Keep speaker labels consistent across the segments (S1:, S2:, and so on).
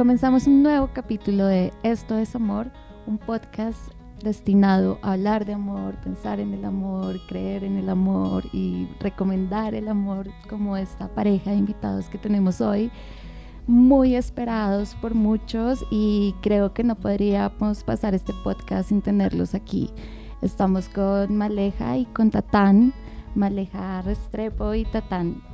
S1: comenzamos un nuevo capítulo de Esto es Amor, un podcast destinado a hablar de amor, pensar en el amor, creer en el amor y recomendar el amor como esta pareja de invitados que tenemos hoy, muy esperados por muchos y creo que no podríamos pasar este podcast sin tenerlos aquí. Estamos con Maleja y con Tatán, Maleja Restrepo y Tatán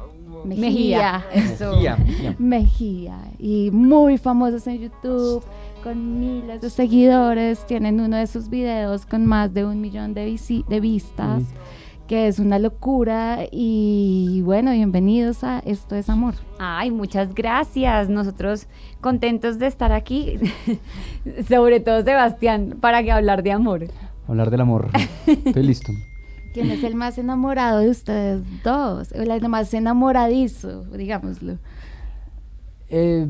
S1: Mejía.
S2: Mejía.
S1: Mejía. Y muy famosos en YouTube, con miles de seguidores. Tienen uno de sus videos con más de un millón de, de vistas, que es una locura. Y bueno, bienvenidos a Esto es Amor.
S3: Ay, muchas gracias. Nosotros contentos de estar aquí. Sobre todo Sebastián, para que hablar de amor.
S2: Hablar del amor. Estoy listo.
S1: ¿Quién es el más enamorado de ustedes dos? El más enamoradizo, digámoslo.
S2: Eh,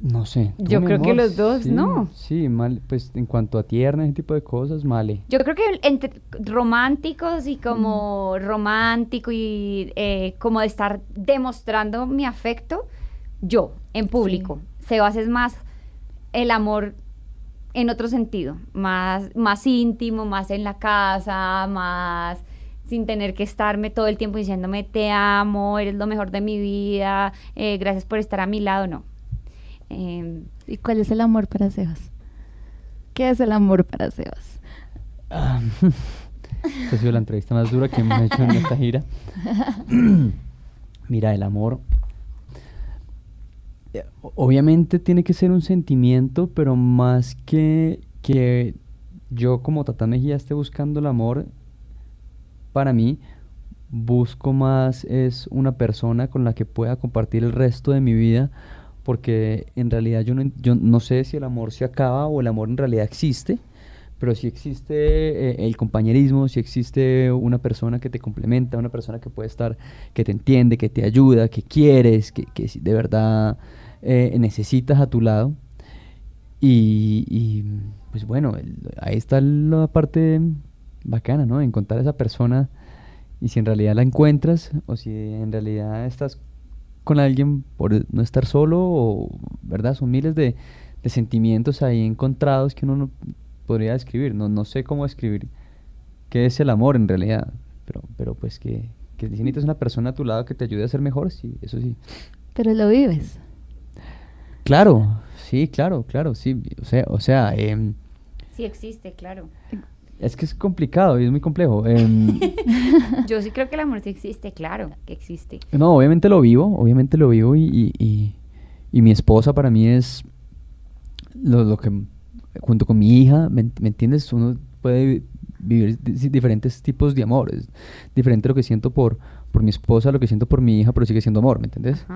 S2: no sé.
S3: Yo creo que los dos, ¿no?
S2: Sí, mal, pues en cuanto a tierna, ese tipo de cosas, male.
S3: Yo creo que entre románticos y como romántico y eh, como de estar demostrando mi afecto, yo, en público. Sebas es más el amor en otro sentido, más, más íntimo, más en la casa, más sin tener que estarme todo el tiempo diciéndome te amo, eres lo mejor de mi vida, eh, gracias por estar a mi lado, no.
S1: Em, ¿Y cuál es el amor para Sebas? ¿Qué es el amor para Sebas?
S2: Esta ha sido la entrevista más dura que hemos hecho en esta gira. Mira, el amor obviamente tiene que ser un sentimiento, pero más que que yo como Tata Mejía esté buscando el amor, para mí busco más es una persona con la que pueda compartir el resto de mi vida, porque en realidad yo no, yo no sé si el amor se acaba o el amor en realidad existe, pero si existe eh, el compañerismo, si existe una persona que te complementa, una persona que puede estar, que te entiende, que te ayuda, que quieres, que, que de verdad eh, necesitas a tu lado. Y, pues bueno, ahí está la parte bacana, ¿no? Encontrar a esa persona y si en realidad la encuentras o si en realidad estás con alguien por no estar solo o, ¿verdad? Son miles de, sentimientos ahí encontrados que uno no podría describir. No, no sé cómo describir qué es el amor en realidad, pero, pero pues que, que necesitas una persona a tu lado que te ayude a ser mejor, sí, eso sí.
S1: Pero lo vives.
S2: Claro, sí, claro, claro, sí. O sea, o sea em,
S3: sí existe, claro.
S2: Es que es complicado y es muy complejo. Em.
S3: Yo sí creo que el amor sí existe, claro, que existe.
S2: No, obviamente lo vivo, obviamente lo vivo y, y, y, mi esposa para mí es lo, lo, que, junto con mi hija, ¿me, entiendes? Uno puede vivir diferentes tipos de amor. Es diferente lo que siento por, por mi esposa, lo que siento por mi hija, pero sigue siendo amor, ¿me entiendes?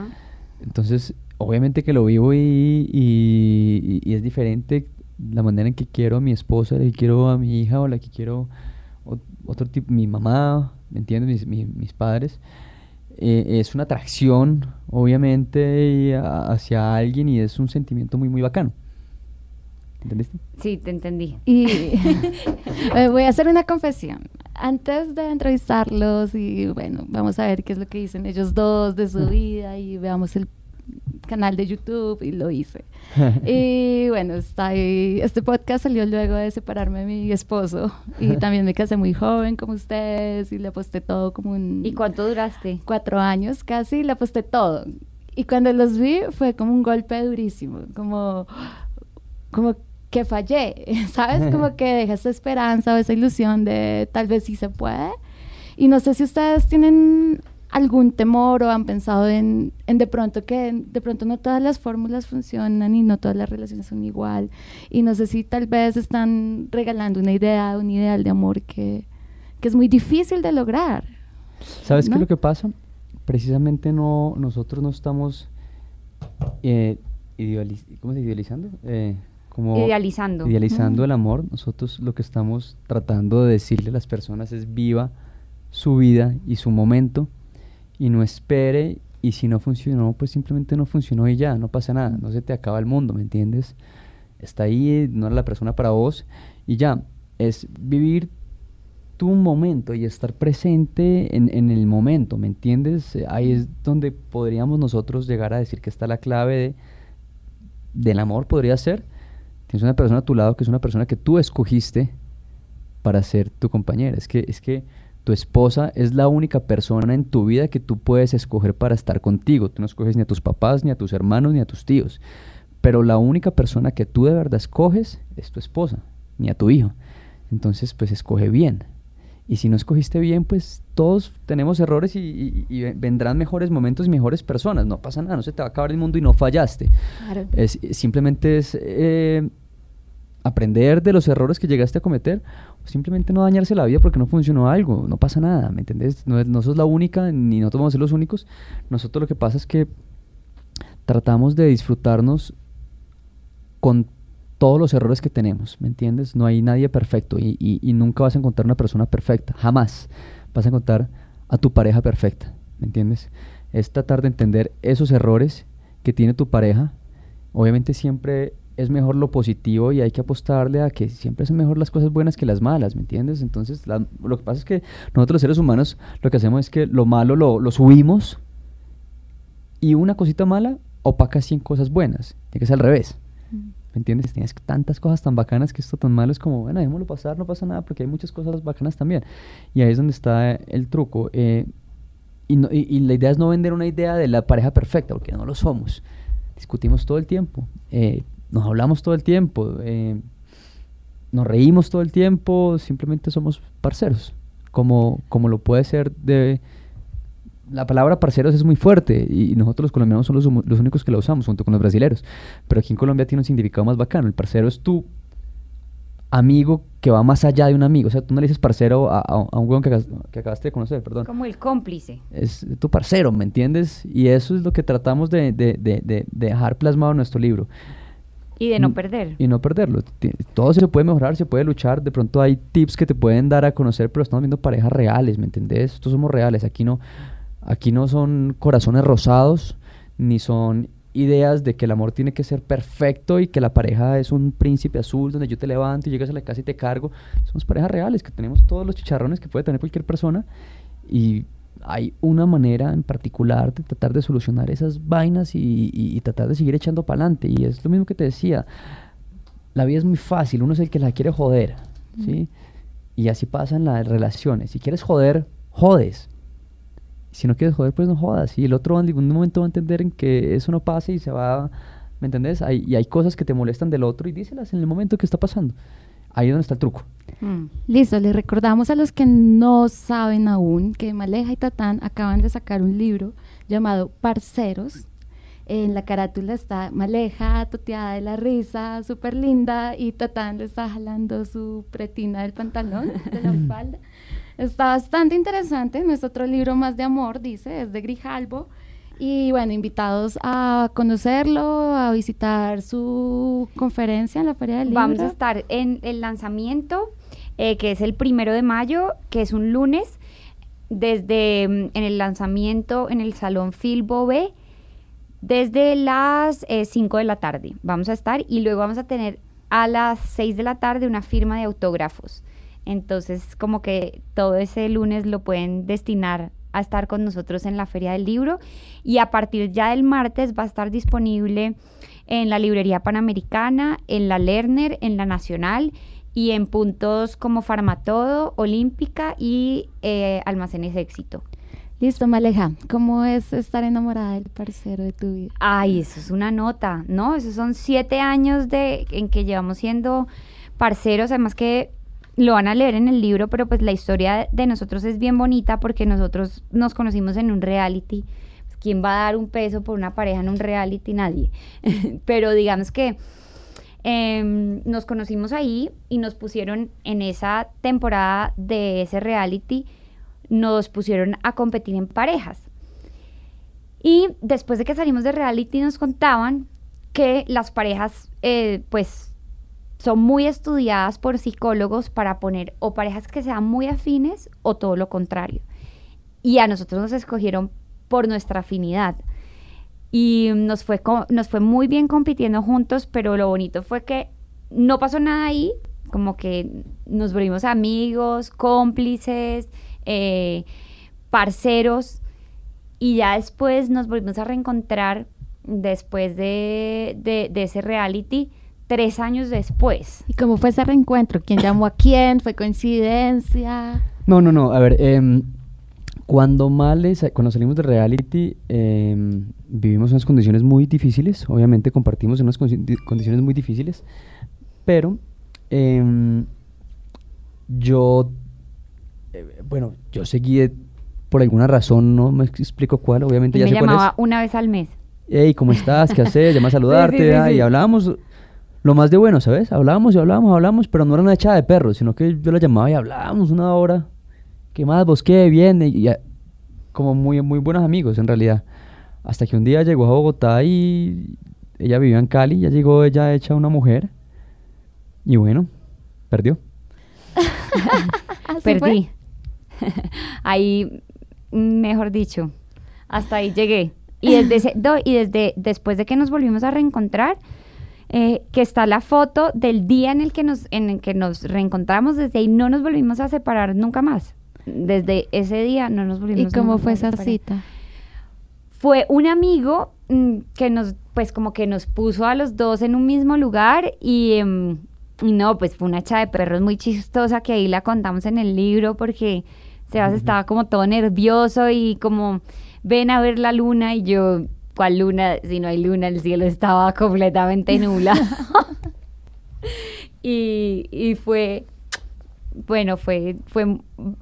S2: Entonces, obviamente que lo vivo y, y, es diferente la manera en que quiero a mi esposa, la que quiero a mi hija o la que quiero otro tipo, mi mamá, ¿me entiendes? Mis, mis, padres. Eh, es una atracción, obviamente, hacia alguien y es un sentimiento muy, muy bacano. ¿Entendiste?
S3: Sí, te entendí.
S1: Y eh, voy a hacer una confesión. Antes de entrevistarlos y bueno, vamos a ver qué es lo que dicen ellos dos de su vida y veamos el canal de YouTube y lo hice. y bueno, está ahí. este podcast salió luego de separarme de mi esposo y también me casé muy joven como ustedes y le aposté todo como un...
S3: ¿Y cuánto duraste?
S1: Cuatro años casi, le aposté todo. Y cuando los vi fue como un golpe durísimo, como, como que fallé, ¿sabes? Como que dejas esa esperanza o esa ilusión de tal vez sí se puede. Y no sé si ustedes tienen algún temor o han pensado en, en, de pronto que de pronto no todas las fórmulas funcionan y no todas las relaciones son igual y no sé si tal vez están regalando una idea, un ideal de amor que, que es muy difícil de lograr.
S2: ¿Sabes qué es lo que pasa? Precisamente no, nosotros no estamos eh, ¿cómo se idealizando? Eh,
S3: idealizando.
S2: Idealizando el amor. Nosotros lo que estamos tratando de decirle a las personas es viva su vida y su momento y no espere y si no funcionó, pues simplemente no funcionó y ya, no pasa nada, no se te acaba el mundo, ¿me entiendes? Está ahí, no es la persona para vos y ya, es vivir tu momento y estar presente en, en, el momento, ¿me entiendes? Ahí es donde podríamos nosotros llegar a decir que está la clave de del amor podría ser, tienes una persona a tu lado que es una persona que tú escogiste para ser tu compañera. Es que, es que tu esposa es la única persona en tu vida que tú puedes escoger para estar contigo. Tú no escoges ni a tus papás, ni a tus hermanos, ni a tus tíos. Pero la única persona que tú de verdad escoges es tu esposa, ni a tu hijo. Entonces, pues escoge bien. Y si no escogiste bien, pues todos tenemos errores y, vendrán mejores momentos y mejores personas. No pasa nada, no se te va a acabar el mundo y no fallaste. Es, simplemente es eh, aprender de los errores que llegaste a cometer o simplemente no dañarse la vida porque no funcionó algo. No pasa nada, ¿me entendés? No, no sos la única ni nosotros vamos a ser los únicos. Nosotros lo que pasa es que tratamos de disfrutarnos con todos los errores que tenemos, ¿me entiendes? No hay nadie perfecto y, nunca vas a encontrar una persona perfecta, jamás vas a encontrar a tu pareja perfecta, ¿me entiendes? Es tratar de entender esos errores que tiene tu pareja. Obviamente siempre es mejor lo positivo y hay que apostarle a que siempre son mejor las cosas buenas que las malas, ¿me entiendes? Entonces lo que pasa es que nosotros los seres humanos lo que hacemos es que lo malo lo, lo subimos y una cosita mala opaca 100 cosas buenas. Tiene que ser al revés. ¿Me entiendes? Tienes tantas cosas tan bacanas que esto tan malo es como, bueno, dejémoslo pasar, no pasa nada, porque hay muchas cosas bacanas también. Y ahí es donde está el truco. Eh, y, la idea es no vender una idea de la pareja perfecta, porque no lo somos. Discutimos todo el tiempo, eh, nos hablamos todo el tiempo, eh, nos reímos todo el tiempo, simplemente somos parceros, como, como lo puede ser de la palabra parceros es muy fuerte y nosotros los colombianos somos los, únicos que la usamos junto con los brasileños. Pero aquí en Colombia tiene un significado más bacano. El parcero es tu amigo que va más allá de un amigo. O sea, tú no le dices parcero a, un hueón que, acabaste de conocer, perdón.
S3: Como el cómplice.
S2: Es tu parcero, ¿me entiendes? Y eso es lo que tratamos de, dejar plasmado en nuestro libro.
S3: Y de no perder.
S2: Y no perderlo. Todo se puede mejorar, se puede luchar. De pronto hay tips que te pueden dar a conocer, pero estamos viendo parejas reales, ¿me entendés? Estos somos reales. Aquí no, Aquí no son corazones rosados, ni son ideas de que el amor tiene que ser perfecto y que la pareja es un príncipe azul donde yo te levanto y llegas a la casa y te cargo. Somos parejas reales que tenemos todos los chicharrones que puede tener cualquier persona y hay una manera en particular de tratar de solucionar esas vainas y, tratar de seguir echando para adelante. Y es lo mismo que te decía, la vida es muy fácil, uno es el que la quiere joder, ¿sí? Y así pasan las relaciones. Si quieres joder, jodes si no quieres joder, pues no jodas. Y el otro en algún momento va a entender en que eso no pase y se va, ¿me entendés? y hay cosas que te molestan del otro y díselas en el momento que está pasando. Ahí es donde está el truco.
S1: Mm. Listo, les recordamos a los que no saben aún que Maleja y Tatán acaban de sacar un libro llamado Parceros. En la carátula está Maleja, toteada de la risa, súper linda, y Tatán le está jalando su pretina del pantalón, de la espalda. Está bastante interesante. Nuestro otro libro más de amor, dice, es de Grijalbo. Y bueno, invitados a conocerlo, a visitar su conferencia en la Feria del Libro.
S3: Vamos a estar en el lanzamiento, eh, que es el primero de mayo, que es un lunes, desde mm, en el lanzamiento en el Salón Filbo B, desde las 5 eh, de la tarde. Vamos a estar y luego vamos a tener a las 6 de la tarde una firma de autógrafos. Entonces, como que todo ese lunes lo pueden destinar a estar con nosotros en la Feria del Libro y a partir ya del martes va a estar disponible en la Librería Panamericana, en la Lerner, en la Nacional y en puntos como Farmatodo, Olímpica y eh, Almacenes Éxito.
S1: Listo, Maleja, ¿cómo es estar enamorada del parcero de tu vida?
S3: Ay, eso es una nota, ¿no? Esos son siete años de, en que llevamos siendo parceros, además que lo van a leer en el libro, pero pues la historia de nosotros es bien bonita porque nosotros nos conocimos en un reality. Pues, ¿Quién va a dar un peso por una pareja en un reality? Nadie. pero digamos que em, nos conocimos ahí y nos pusieron en esa temporada de ese reality, nos pusieron a competir en parejas. Y después de que salimos de reality nos contaban que las parejas, eh, pues son muy estudiadas por psicólogos para poner o parejas que sean muy afines o todo lo contrario. Y a nosotros nos escogieron por nuestra afinidad. Y nos fue, nos fue muy bien compitiendo juntos, pero lo bonito fue que no pasó nada ahí, como que nos volvimos amigos, cómplices, eh, parceros, y ya después nos volvimos a reencontrar después de, de, de ese reality, tres años después.
S1: ¿Y cómo fue ese reencuentro? ¿Quién llamó a quién? ¿Fue coincidencia?
S2: No, no, no. A ver, em, cuando Males, cuando salimos de reality, em, vivimos unas condiciones muy difíciles. Obviamente compartimos unas condiciones muy difíciles. Pero em, yo, eh, bueno, yo seguí de- por alguna razón, no me explico cuál, obviamente
S3: Y
S2: ya
S3: me
S2: sé cuál es.
S3: llamaba una vez al mes.
S2: Hey, ¿cómo estás? ¿Qué haces? Llama a saludarte.
S3: Sí, sí, sí, sí.
S2: Y hablábamos lo más de bueno, ¿sabes? Hablábamos y hablábamos, hablábamos, pero no era una echada de perros, sino que yo la llamaba y hablábamos una hora. ¿Qué más? ¿Vos qué? Bien. Y ya, como muy, muy buenos amigos, en realidad. Hasta que un día llegó a Bogotá y ella vivía en Cali, ya llegó ella hecha una mujer. Y bueno, perdió.
S3: Perdí. ahí, mejor dicho, hasta ahí llegué. Y desde, ese- do- y desde después de que nos volvimos a reencontrar, eh, que está la foto del día en el que nos en el que nos reencontramos, desde ahí no nos volvimos a separar nunca más. Desde ese día no nos volvimos
S1: ¿Y cómo
S3: nunca
S1: fue
S3: más a
S1: esa
S3: separar.
S1: cita?
S3: Fue un amigo mm, que nos, pues como que nos puso a los dos en un mismo lugar y, em, y no, pues fue una echada de perros muy chistosa que ahí la contamos en el libro porque Sebas estaba como todo nervioso y como ven a ver la luna y yo, ¿cuál luna? Si no hay luna, el cielo estaba completamente nublado. y, y fue, bueno, fue, fue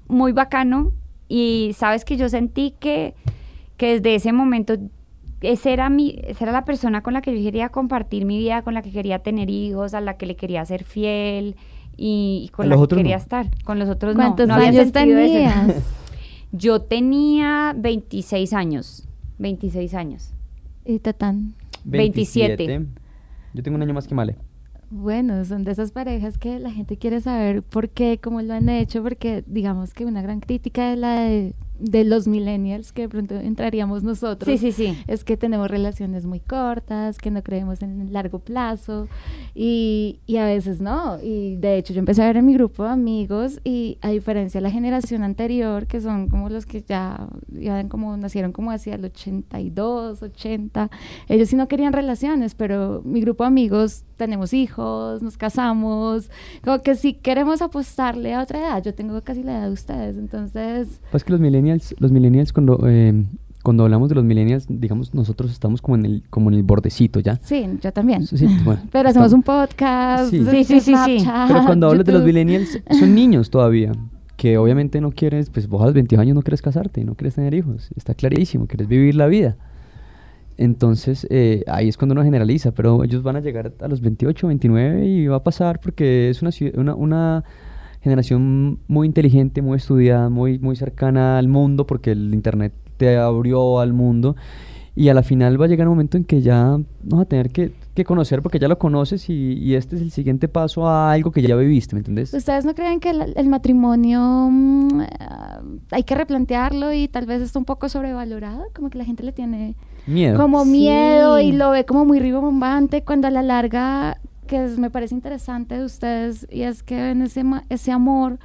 S3: muy bacano y sabes que yo sentí que, que desde ese momento ese era mi, esa era la persona con la que yo quería compartir mi vida, con la que quería tener hijos, a la que le quería ser fiel y, y con
S2: ¿A
S3: la
S2: los
S3: que
S2: otros
S3: quería
S2: no?
S3: estar. Con los otros no.
S1: ¿Cuántos
S3: no había
S1: años tenías?
S3: Yo tenía 26 años. 26 años.
S1: Y Tatán.
S3: 27.
S2: Yo tengo un año más que Male.
S1: Bueno, son de esas parejas que la gente quiere saber por qué, cómo lo han hecho, porque digamos que una gran crítica de la de, de los millennials, que de pronto entraríamos nosotros,
S3: Sí, sí, sí.
S1: es que tenemos relaciones muy cortas, que no creemos en el largo plazo y, y a veces no. Y de hecho yo empecé a ver en mi grupo de amigos y a diferencia de la generación anterior, que son como los que ya iban como, nacieron como hacia el 82, 80, ellos sí no querían relaciones, pero mi grupo de amigos tenemos hijos, nos casamos, como que sí queremos apostarle a otra edad. Yo tengo casi la edad de ustedes, entonces...
S2: Pues que los millennials, los millennials cuando, eh, cuando hablamos de los millennials, digamos, nosotros estamos como en el, como en el bordecito ya.
S1: Sí, yo también.
S2: Sí, bueno,
S1: Pero hacemos
S2: estamos-
S1: un podcast.
S2: Sí.
S3: Sí, sí, sí, sí.
S1: Snapchat,
S2: Pero cuando hablas de los millennials, son niños todavía. Que obviamente no quieres, pues vos a los 22 años no quieres casarte, no quieres tener hijos. Está clarísimo, quieres vivir la vida. Entonces, eh, ahí es cuando uno generaliza, pero ellos van a llegar a los 28, 29 y va a pasar porque es una, una, una generación muy inteligente, muy estudiada, muy, muy cercana al mundo, porque el Internet te abrió al mundo. Y a la final va a llegar un momento en que ya vas a tener que, que conocer porque ya lo conoces y, y este es el siguiente paso a algo que ya viviste, ¿me entendés?
S1: ¿Ustedes no creen que el, el matrimonio mm, eh, hay que replantearlo y tal vez está un poco sobrevalorado? Como que la gente le tiene
S2: Miedo.
S1: como
S3: Sí.
S1: miedo y lo ve como muy ribombante cuando a la larga, que es- me parece interesante de ustedes, y es que ven ese, ese amor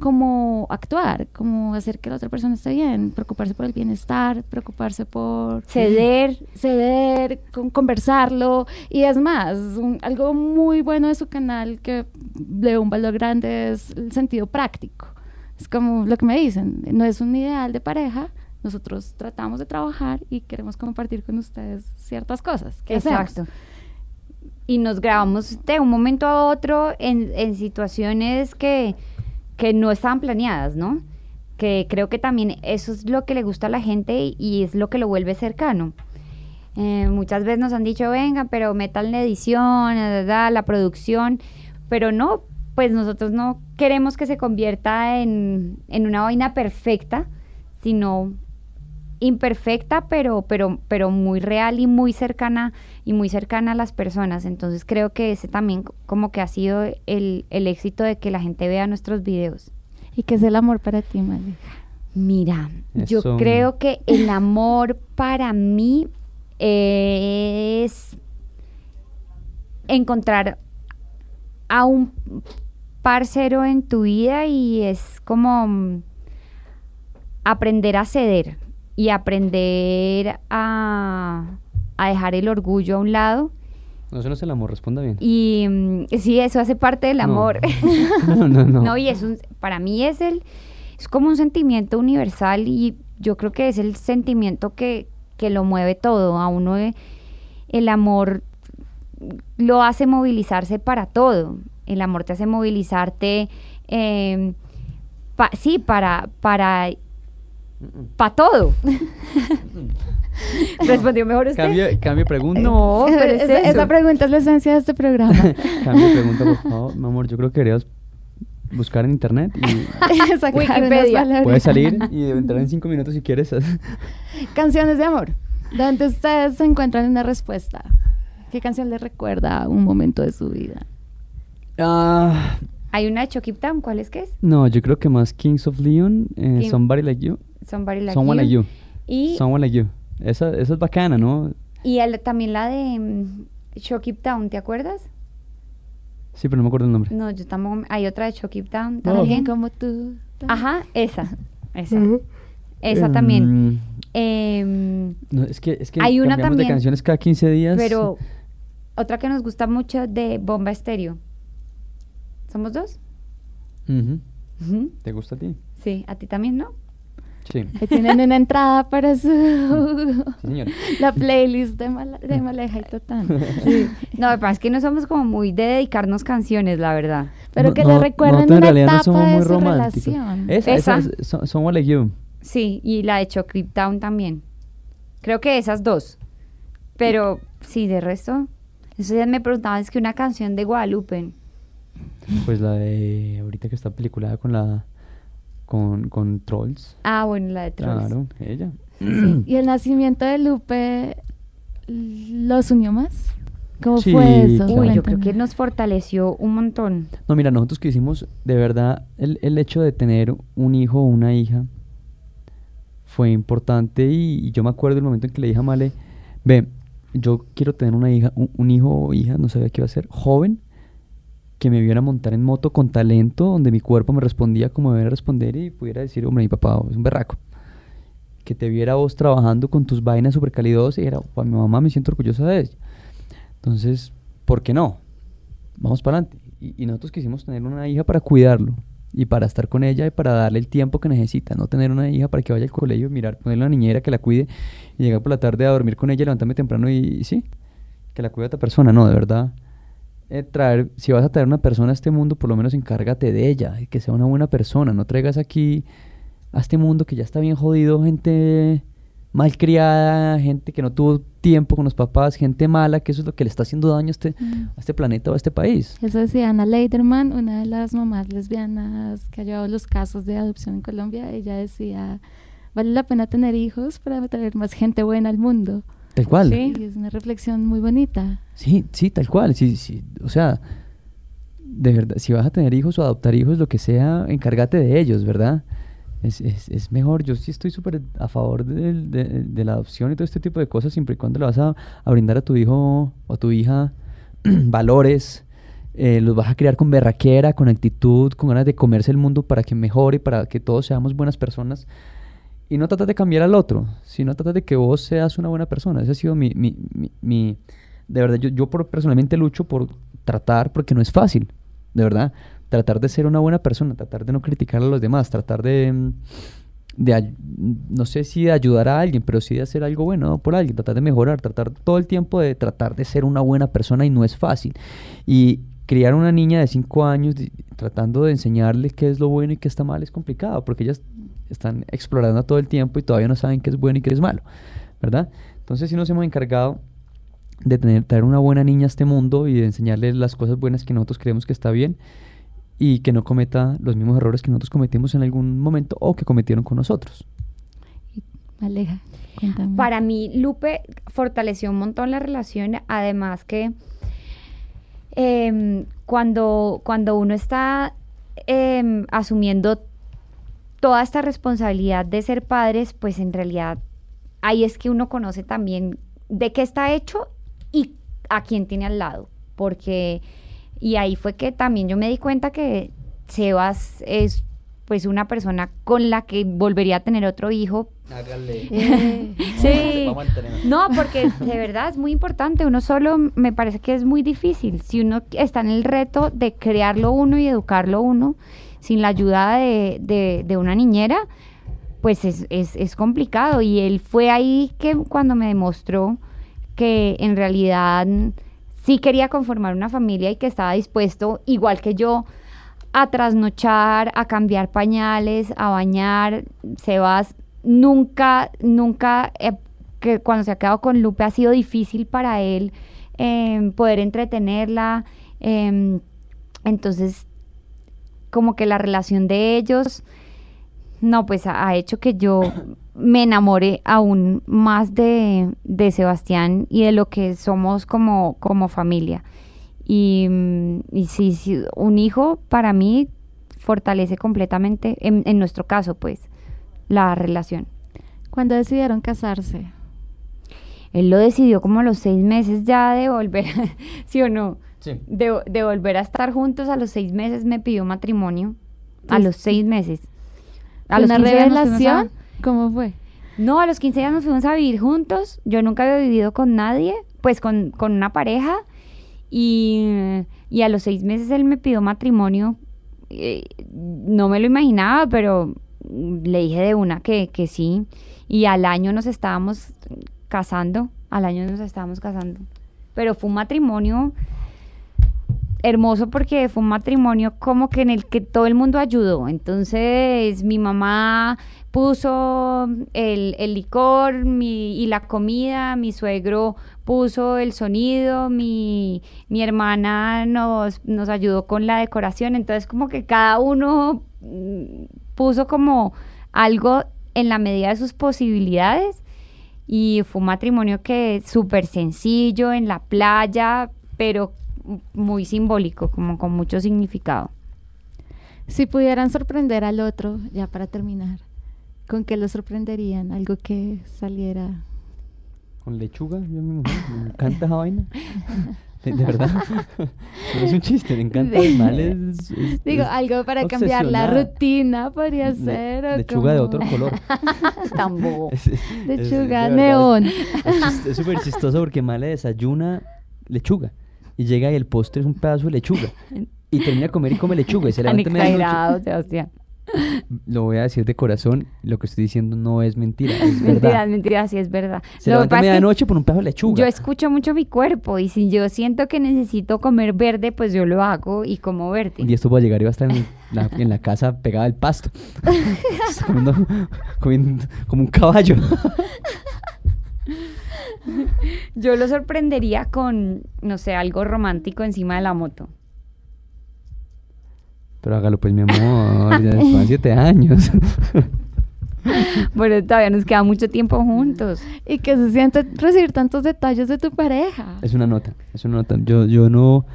S1: como actuar, como hacer que la otra persona esté bien, preocuparse por el bienestar, preocuparse por
S3: Ceder.
S1: ceder, con, conversarlo. Y es más, un- algo muy bueno de su canal que le veo un valor grande es el sentido práctico. Es como lo que me dicen, no es un ideal de pareja. Nosotros tratamos de trabajar y queremos compartir con ustedes ciertas cosas. que hacemos.
S3: Y nos grabamos de un momento a otro en, en situaciones que, que no estaban planeadas, ¿no? Que creo que también eso es lo que le gusta a la gente y es lo que lo vuelve cercano. Eh, muchas veces nos han dicho, venga, pero metan la edición, da, da, la producción, pero no, pues nosotros no queremos que se convierta en, en una vaina perfecta, sino imperfecta, pero, pero, pero muy real y muy cercana y muy cercana a las personas. Entonces creo que ese también como que ha sido el, el éxito de que la gente vea nuestros videos.
S1: ¿Y qué es el amor para ti, Mali?
S3: Mira, yo creo que el amor para mí es encontrar a un parcero en tu vida y es como aprender a ceder y aprender a, a dejar el orgullo a un lado.
S2: No, eso no es el amor, responda bien.
S3: Y mm, sí, eso hace parte del amor.
S2: No, no, no.
S3: No, y es un, para mí es el, es como un sentimiento universal y yo creo que es el sentimiento que, que lo mueve todo. A uno eh, el amor lo hace movilizarse para todo. El amor te hace movilizarte, eh, pa- sí, para, para, para todo. ¿Respondió mejor usted?
S2: Cambie, cambie pregunta.
S3: No, pero es
S1: esa, pregunta es la esencia de este programa.
S2: Cambie pregunta, por favor. Mi amor, yo creo que deberías buscar en internet y
S3: Wikipedia.
S2: puedes salir y entrar en cinco minutos si quieres.
S1: Canciones de amor. Donde ustedes se encuentran una respuesta. ¿Qué canción les recuerda un momento de su vida?
S2: Ah,
S3: Hay una de Chucky Town, ¿cuál es que es?
S2: no, yo creo que más Kings of Leon, eh,
S3: King-
S2: Somebody Like You.
S3: Somebody Like
S2: Someone
S3: You.
S2: Like You.
S3: Y,
S2: Someone Like You. Esa, esa es bacana, ¿no?
S3: y el- también la de mm, Chucky Town, ¿te acuerdas?
S2: Sí, pero no me acuerdo el nombre.
S3: No, yo tampoco. Hay otra de Chucky Town
S2: No.
S3: También.
S1: como tú.
S3: Ajá, esa. Esa. Esa también.
S2: Em,
S3: Em,
S2: no, es que, es que
S3: Hay una
S2: cambiamos de
S3: también,
S2: canciones cada 15 días.
S3: pero otra que nos gusta mucho de Bomba Estéreo. ¿Somos dos?
S2: ¿Te gusta a ti?
S3: Sí, a ti también, ¿no?
S2: Sí.
S1: Ahí tienen una entrada para su...
S2: Sí,
S1: la playlist de, Mala- de Maleja y Totán. Sí.
S3: No, que pasa es que no somos como muy de dedicarnos canciones, la verdad.
S1: Pero
S2: No-
S1: que
S2: no-
S1: le recuerden
S2: en
S1: una
S2: no somos
S1: de
S2: muy
S1: su
S2: románticos.
S1: relación.
S2: Esa, esa,
S3: Esa.
S2: es So- Someone Like You.
S3: Sí, y la de Chucky Town también. Creo que esas dos. Pero sí, de resto. Esos días me preguntaban, es que una canción de Guadalupe.
S2: Pues la de ahorita que está peliculada con la con, con Trolls.
S3: Ah, bueno, la de Trolls.
S2: Claro, ella.
S1: ¿Y el nacimiento de Lupe los unió más? ¿Cómo
S2: Sí,
S1: fue eso?
S2: claro.
S3: Uy, yo creo que nos fortaleció un montón.
S2: No, mira, nosotros que hicimos, de verdad, el, el hecho de tener un hijo o una hija fue importante y, y yo me acuerdo el momento en que le dije a Male, ve, yo quiero tener una hija, un, un hijo o hija, no sabía qué iba a ser, joven, que me viera montar en moto con talento, donde mi cuerpo me respondía como debía responder y pudiera decir, hombre, mi papá es un berraco. Que te viera vos trabajando con tus vainas súper calidosas y era, "Guau, mi mamá me siento orgullosa de ella. Entonces, ¿por qué no? Vamos para adelante. Y, nosotros quisimos tener una hija para cuidarlo y para estar con ella y para darle el tiempo que necesita. No tener una hija para que vaya al colegio, mirar, ponerle una niñera que la cuide y llegar por la tarde a dormir con ella, levantarme temprano y, y sí, que la cuide otra persona. No, de verdad. Eh, traer, si vas a traer una persona a este mundo, por lo menos encárgate de ella, que sea una buena persona. No traigas aquí a este mundo que ya está bien jodido, gente malcriada, gente que no tuvo tiempo con los papás, gente mala, que eso es lo que le está haciendo daño a este,
S1: Mm.
S2: a este planeta o a este país.
S1: Eso decía Ana Leiderman, una de las mamás lesbianas que ha llevado los casos de adopción en Colombia. Ella decía, vale la pena tener hijos para traer más gente buena al mundo.
S2: Tal cual.
S3: Sí.
S1: Es una reflexión muy bonita.
S2: Sí, sí, tal cual. Sí, sí. O sea, de verdad, si vas a tener hijos o adoptar hijos, lo que sea, encárgate de ellos, ¿verdad? Es, es, es mejor. Yo sí estoy súper a favor de, de la adopción y todo este tipo de cosas, siempre y cuando le vas a, a brindar a tu hijo o a tu hija valores. eh, los vas a criar con berraquera, con actitud, con ganas de comerse el mundo para que mejore, para que todos seamos buenas personas. Y no tratas de cambiar al otro, sino tratas de que vos seas una buena persona. Ese ha sido mi... mi, mi, de verdad, yo, yo personalmente lucho por tratar, porque no es fácil, de verdad. Tratar de ser una buena persona, tratar de no criticar a los demás, tratar de... mm, de no sé si de ayudar a alguien, pero sí de hacer algo bueno por alguien, tratar de mejorar, tratar todo el tiempo de tratar de ser una buena persona y no es fácil. Y criar una niña de 5 años tratando de enseñarle qué es lo bueno y qué está mal es complicado, porque ellas están explorando todo el tiempo y todavía no saben qué es bueno y qué es malo, ¿verdad? Entonces sí nos hemos encargado de tener, traer una buena niña a este mundo y de enseñarle las cosas buenas que nosotros creemos que está bien y que no cometa los mismos errores que nosotros cometimos en algún momento o que cometieron con nosotros.
S1: Aleja, cuéntame.
S3: Para mí, Lupe fortaleció un montón la relación, además que em, cuando, cuando uno está em, asumiendo toda esta responsabilidad de ser padres, pues en realidad ahí es que uno conoce también de qué está hecho y a quién tiene al lado, porque y ahí fue que también yo me di cuenta que Sebas es pues una persona con la que volvería a tener otro hijo
S2: Hágale.
S1: Eh,
S3: Sí.
S2: Vamos.
S3: No, porque de verdad es muy importante. Uno solo me parece que es muy difícil. Si uno está en el reto de crearlo uno y educarlo uno, sin la ayuda de, de- una niñera, pues es, es- es complicado. Y él fue ahí que cuando me demostró que en realidad sí quería conformar una familia y que estaba dispuesto, igual que yo, a trasnochar, a cambiar pañales, a bañar. Sebas nunca, nunca, eh, que cuando se ha quedado con Lupe ha sido difícil para él em, poder entretenerla. em, entonces, como que la relación de ellos, no, pues ha, hecho que yo me enamore aún más de, de Sebastián y de lo que somos como, como familia. Y, mm, y sí, sí, un hijo para mí fortalece completamente, en, en nuestro caso, pues, la relación.
S1: Cuando decidieron casarse.
S3: Él lo decidió como a los seis meses ya de volver, ¿sí o no?
S2: Sí.
S3: De, de volver a estar juntos a los seis meses me pidió matrimonio. A los seis meses. A
S1: ¿Fue
S3: los
S1: una
S3: 15 días nos fuimos a-
S1: revelación? ¿Cómo fue?
S3: No, a los 15 días nos fuimos a vivir juntos. Yo nunca había vivido con nadie, pues con, con una pareja. Y, y a los seis meses él me pidió matrimonio. Eh, no me lo imaginaba, pero le dije de una que, que sí. Y al año nos estábamos casando. Al año nos estábamos casando. Pero fue un matrimonio hermoso porque fue un matrimonio como que en el que todo el mundo ayudó. Entonces mi mamá puso el, el licor mi- y la comida, mi suegro puso el sonido, mi, mi hermana nos, nos ayudó con la decoración. Entonces como que cada uno mm, puso como algo en la medida de sus posibilidades. Y fue un matrimonio que súper sencillo, en la playa, pero muy simbólico, como con mucho significado.
S1: Si pudieran sorprender al otro, ya para terminar, ¿con qué lo sorprenderían? Algo que saliera.
S2: Con lechuga, yo me, me encanta esa vaina. De, de verdad. No es un chiste, me encanta.
S1: De-
S2: mal es- es-
S1: Digo,
S2: es
S1: algo para cambiar la rutina podría ser.
S2: lechuga de otro color. Es-
S1: Lechuga neón.
S2: Es súper chistoso porque Male desayuna lechuga. Y llega y el postre es un pedazo de lechuga. Y termina de comer y come lechuga. Y se levanta
S3: exagerado, Sebastián.
S2: Lo voy a decir de corazón. Lo que estoy diciendo no es mentira. Es
S3: Mentiras,
S2: verdad.
S3: mentiras, sí es verdad.
S2: Se
S3: Lo
S2: levanta medianoche por un pedazo de lechuga.
S3: yo escucho mucho mi cuerpo y si yo siento que necesito comer verde, pues yo lo hago y como verde.
S2: Y esto va a llegar y va a estar en la, en la casa pegada al pasto. Comiendo como un caballo.
S3: Yo lo sorprendería con, no sé, algo romántico encima de la moto.
S2: Pero hágalo pues, mi amor. Ya van siete años.
S3: Pero todavía nos queda mucho tiempo juntos.
S1: ¿Y que se siente recibir tantos detalles de tu pareja?
S2: Es una nota, es una nota. Yo, yo no,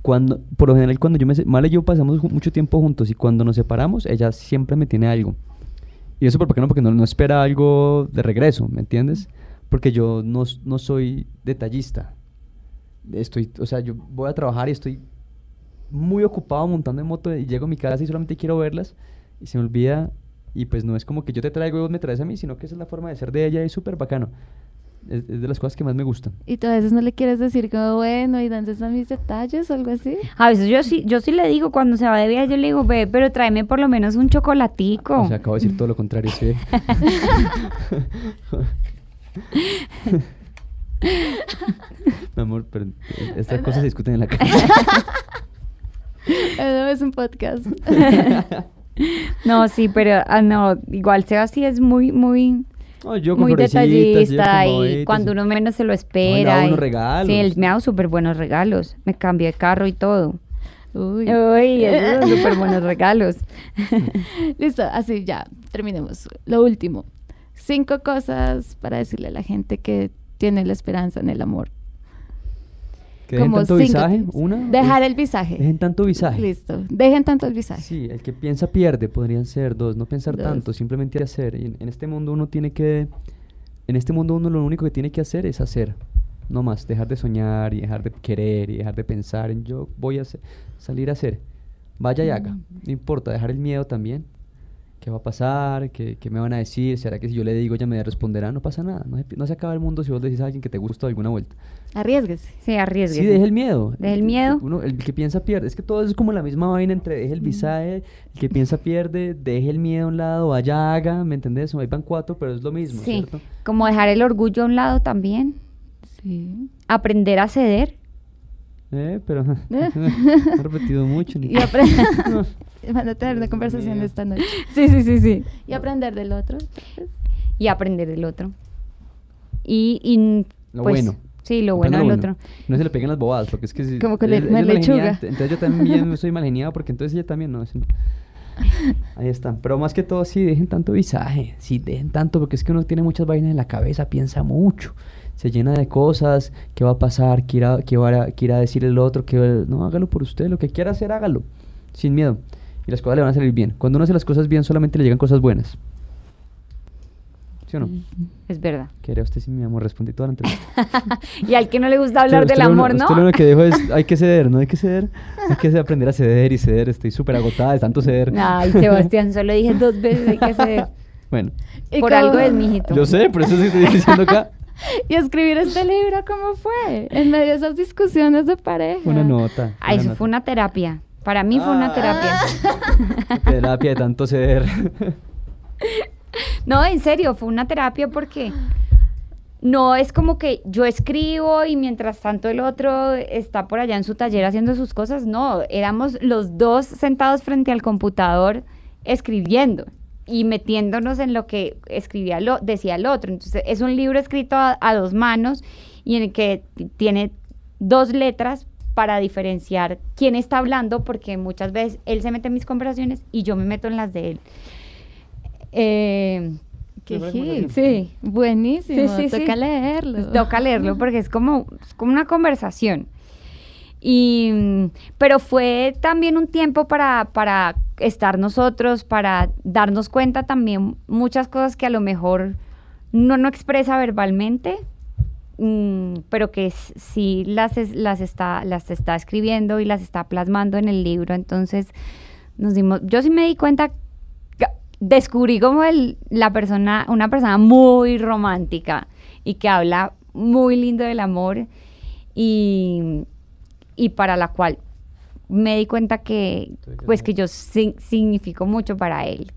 S2: cuando, por lo general cuando yo me, Mala y yo pasamos mucho tiempo juntos y cuando nos separamos, ella siempre me tiene algo. Y eso por qué no, porque no, no espera algo de regreso, ¿me entiendes? Porque yo no, no soy detallista. Estoy, o sea, yo voy a trabajar y estoy muy ocupado montando en moto y llego a mi casa y solamente quiero verlas y se me olvida y pues no es como que yo te traigo y vos me traes a mí, sino que esa es la forma de ser de ella y es súper bacano. Es, es de las cosas que más me gustan.
S1: Y tú a veces no le quieres decir como, bueno, ¿y dónde están mis detalles o algo así?
S3: A veces yo sí, yo sí le digo cuando se va de viaje, yo le digo, ve, pero tráeme por lo menos un chocolatico.
S2: O sea, acabo de decir todo lo contrario, sí. Mi amor, pero estas cosas se discuten en la casa.
S1: No, es un podcast.
S3: No, sí, pero ah, no, igual Seba sí es muy, muy,
S2: No, yo
S3: muy
S2: yo
S3: detallista y cuando uno menos se lo
S2: da
S3: espera.
S2: unos
S3: y-
S2: regalos.
S3: Sí, él me ha dado súper buenos regalos. Me cambió de carro y todo.
S1: Uy.
S3: Uy, esos son súper buenos regalos.
S1: Listo, así ya, terminemos. Lo último. Cinco cosas para decirle a la gente que tiene la esperanza en el amor.
S2: Que dejen
S1: Como
S2: tanto
S1: cinco
S2: visaje,
S1: tips.
S2: una.
S1: Dejar
S2: es-
S1: el visaje.
S2: Dejen tanto visaje.
S1: Listo. Dejen tanto el visaje.
S2: Sí, el que piensa pierde, podrían ser dos, no pensar
S1: Dos.
S2: tanto, simplemente hacer. Y en, en este mundo uno tiene que, en este mundo uno lo único que tiene que hacer es hacer, no más, dejar de soñar y dejar de querer y dejar de pensar en yo voy a hacer, salir a hacer, vaya y haga,
S1: Mm.
S2: no importa, dejar el miedo también, ¿Qué va a pasar? ¿Qué, qué me van a decir? ¿Será que si yo le digo ella me responderá? No pasa nada. No se, no se acaba el mundo si vos le decís a alguien que te gusta alguna vuelta.
S1: Arriesguese.
S3: Sí, arriesgue.
S2: Sí, deje el miedo.
S3: Deje el miedo.
S2: Uno, el que piensa pierde. Es que todo es como la misma vaina entre deje el visaje, el que piensa pierde, deje el miedo a un lado, vaya, haga, ¿me entendés? Ahí van cuatro, pero es lo mismo,
S3: Sí,
S2: ¿cierto?
S3: como dejar el orgullo a un lado también.
S1: Sí.
S3: Aprender a ceder.
S2: Eh, pero he repetido mucho.
S1: Y aprender. Van a tener una conversación esta noche.
S3: Sí, sí, sí, sí.
S1: Y aprender del otro.
S3: Y aprender del otro. Y, y,
S2: Lo
S3: pues,
S2: bueno.
S3: Sí, lo bueno del otro.
S2: No se le peguen las bobadas, porque es que... si-
S1: Como con
S2: ella-
S1: le- lechuga.
S2: malgeniante, Entonces yo también soy mal geniado, porque entonces ella también no. Ahí están. Pero más que todo, sí, dejen tanto visaje. Sí, dejen tanto, porque es que uno tiene muchas vainas en la cabeza, piensa mucho. Se llena de cosas, qué va a pasar, qué irá, qué va a, qué irá a decir el otro, qué, no, hágalo por usted, lo que quiera hacer, hágalo, sin miedo. Y las cosas le van a salir bien. Cuando uno hace las cosas bien, solamente le llegan cosas buenas. ¿Sí o no?
S3: Es verdad.
S2: ¿Qué haría usted si mi amor respondí toda la entrevista?
S3: Y al que no le gusta hablar
S2: Usted-
S3: del
S2: usted
S3: amor,
S2: único-
S3: ¿no?
S2: usted lo único que dijo es, hay que ceder, ¿no? Hay que ceder. Hay que aprender a ceder y ceder. Estoy súper agotada de tanto ceder.
S3: Ay, Sebastián, solo dije dos veces hay que ceder.
S2: Bueno,
S3: Por
S1: como-
S3: algo es, mijito.
S2: yo sé, por eso sí estoy diciendo acá.
S1: Y escribir este libro, ¿cómo fue? En medio de esas discusiones de pareja.
S2: Una nota.
S3: Ah, eso
S2: nota.
S3: fue una terapia. Para mí fue una
S2: Ah.
S3: terapia.
S2: Terapia de tanto ceder.
S3: No, en serio, fue una terapia porque no es como que yo escribo y mientras tanto el otro está por allá en su taller haciendo sus cosas. No, éramos los dos sentados frente al computador escribiendo y metiéndonos en lo que escribía lo, decía el otro. Entonces es un libro escrito a, a dos manos y en el que tiene dos letras para diferenciar quién está hablando, porque muchas veces él se mete en mis conversaciones y yo me meto en las de él. Eh,
S1: Qué hit.
S3: Sí.
S1: Buenísimo.
S3: Sí, sí, sí.
S1: Toca leerlo.
S3: Toca leerlo porque es como, es como una conversación. Y, pero fue también un tiempo para, para estar nosotros, para darnos cuenta también muchas cosas que a lo mejor no no expresa verbalmente, mm, pero que sí las, es- las, está, las está escribiendo y las está plasmando en el libro. Entonces nos dimos, yo sí me di cuenta, descubrí como el, la persona, una persona muy romántica y que habla muy lindo del amor y, y para la cual me di cuenta que pues que yo sin- significo mucho para él.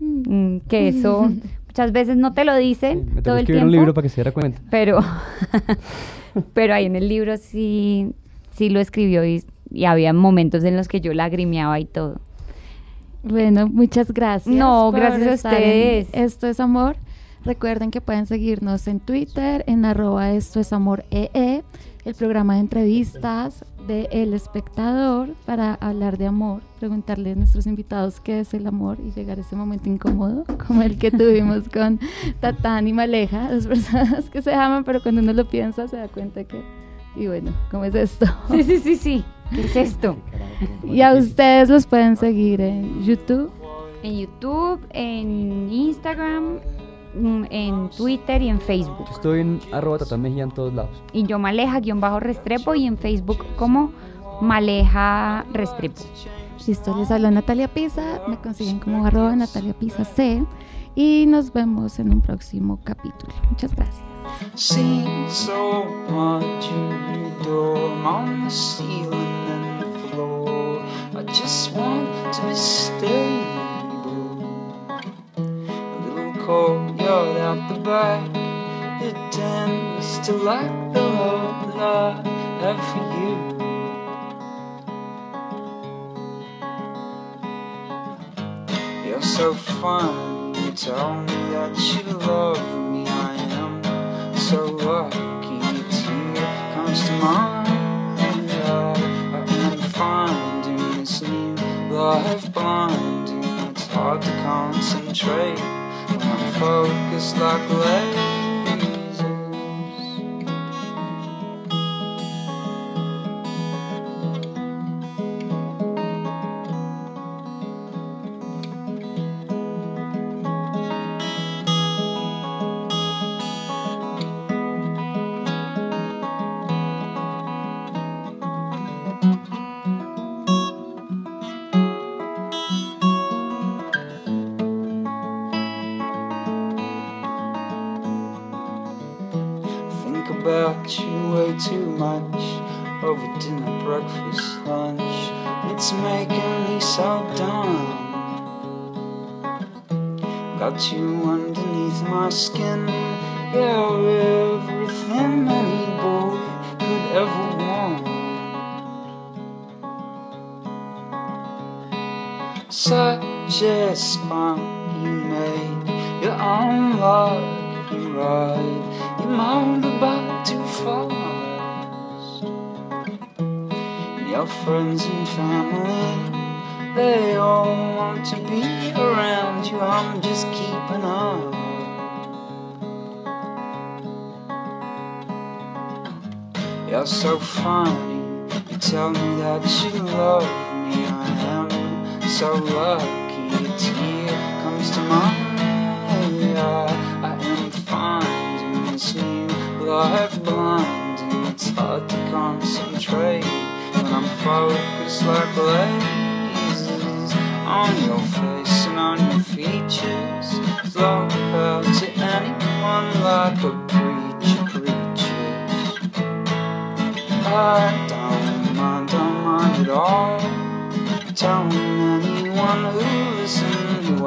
S3: Mm, que eso muchas veces no te lo
S2: Sí,
S3: dicen
S2: me tocó
S3: todo el
S2: escribir
S3: tiempo
S2: un libro para que se diera cuenta.
S3: pero pero ahí en el libro sí sí lo escribió y, y había momentos en los que yo lagrimeaba y todo
S1: Bueno, muchas gracias.
S3: No,
S1: por
S3: gracias a
S1: en
S3: ustedes.
S1: Esto es Amor. Recuerden que pueden seguirnos en Twitter, en arroba esto es amor EE, el programa de entrevistas de El Espectador para hablar de amor, preguntarle a nuestros invitados qué es el amor y llegar a ese momento incómodo como el que tuvimos con Tatán y Maleja, dos personas que se aman, pero cuando uno lo piensa se da cuenta que, y bueno, ¿cómo es esto?
S3: sí sí sí sí qué es esto
S1: Y a ustedes los pueden seguir en YouTube.
S3: en YouTube en Instagram en Twitter y en Facebook
S2: Yo estoy en arroba Tatán Mejía en todos lados.
S3: y yo Maleja guion bajo Restrepo y en Facebook como Maleja Restrepo
S1: Listo, les habla Natalia Pisa, me consiguen como arroba Natalia Pisa C y nos vemos en un próximo capítulo. Muchas gracias.
S4: Seen so much in the dorm on the ceiling and the floor. I just want to be still. Little courtyard out the back. It tends to lack the love that I have for you. You're so fine. You tell me that you love me. I am so lucky to comes to mind. I, I can find in this new life blinding. It's hard to concentrate focus like lead. Dinner, breakfast, lunch. It's making me so dumb. Got you underneath my skin. You're everything any boy could ever want. Such a spunk you made, your own luck you ride. You motorbike too Your friends and family, they all want to be around you. I'm just keeping up. You're so funny. You tell me that you love me. I am so lucky. A tear comes to mind. I, I am finding this new life blinding. It's hard to concentrate I'm focused like lasers on your face and on your features. Flow out to anyone like a preacher preaches. I don't mind, don't mind at all. Telling anyone who listens who